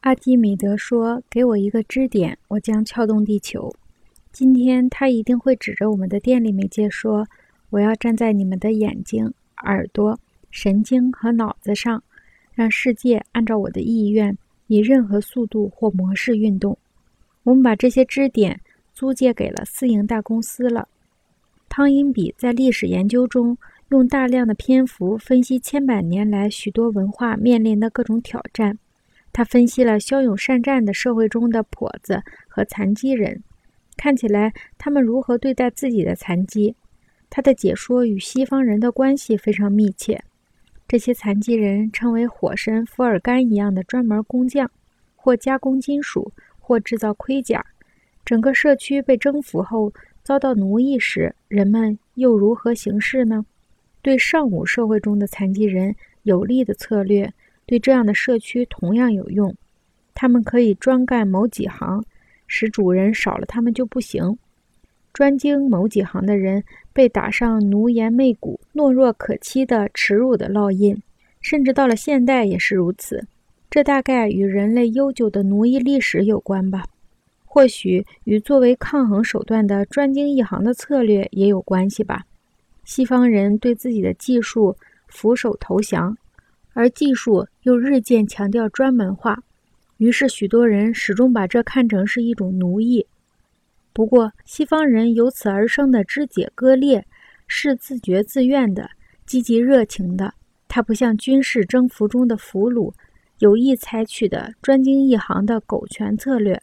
阿基米德说：“给我一个支点，我将撬动地球。”今天他一定会指着我们的电力媒介说：“我要站在你们的眼睛、耳朵、神经和脑子上，让世界按照我的意愿，以任何速度或模式运动。”我们把这些支点租借给了私营大公司了。汤因比在历史研究中用大量的篇幅分析千百年来许多文化面临的各种挑战。他分析了骁勇善战的社会中的跛子和残疾人，看起来他们如何对待自己的残疾。他的解说与西方人的关系非常密切。这些残疾人称为火神福尔甘一样的专门工匠，或加工金属，或制造盔甲。整个社区被征服后遭到奴役时，人们又如何行事呢？对上古社会中的残疾人有利的策略。对这样的社区同样有用，他们可以专干某几行，使主人少了他们就不行。专精某几行的人被打上奴颜媚骨、懦弱可欺的耻辱的烙印，甚至到了现代也是如此。这大概与人类悠久的奴役历史有关吧，或许与作为抗衡手段的专精一行的策略也有关系吧。西方人对自己的技术俯首投降。而技术又日渐强调专门化，于是许多人始终把这看成是一种奴役。不过，西方人由此而生的肢解割裂是自觉自愿的、积极热情的。它不像军事征服中的俘虏有意采取的专精一行的狗权策略。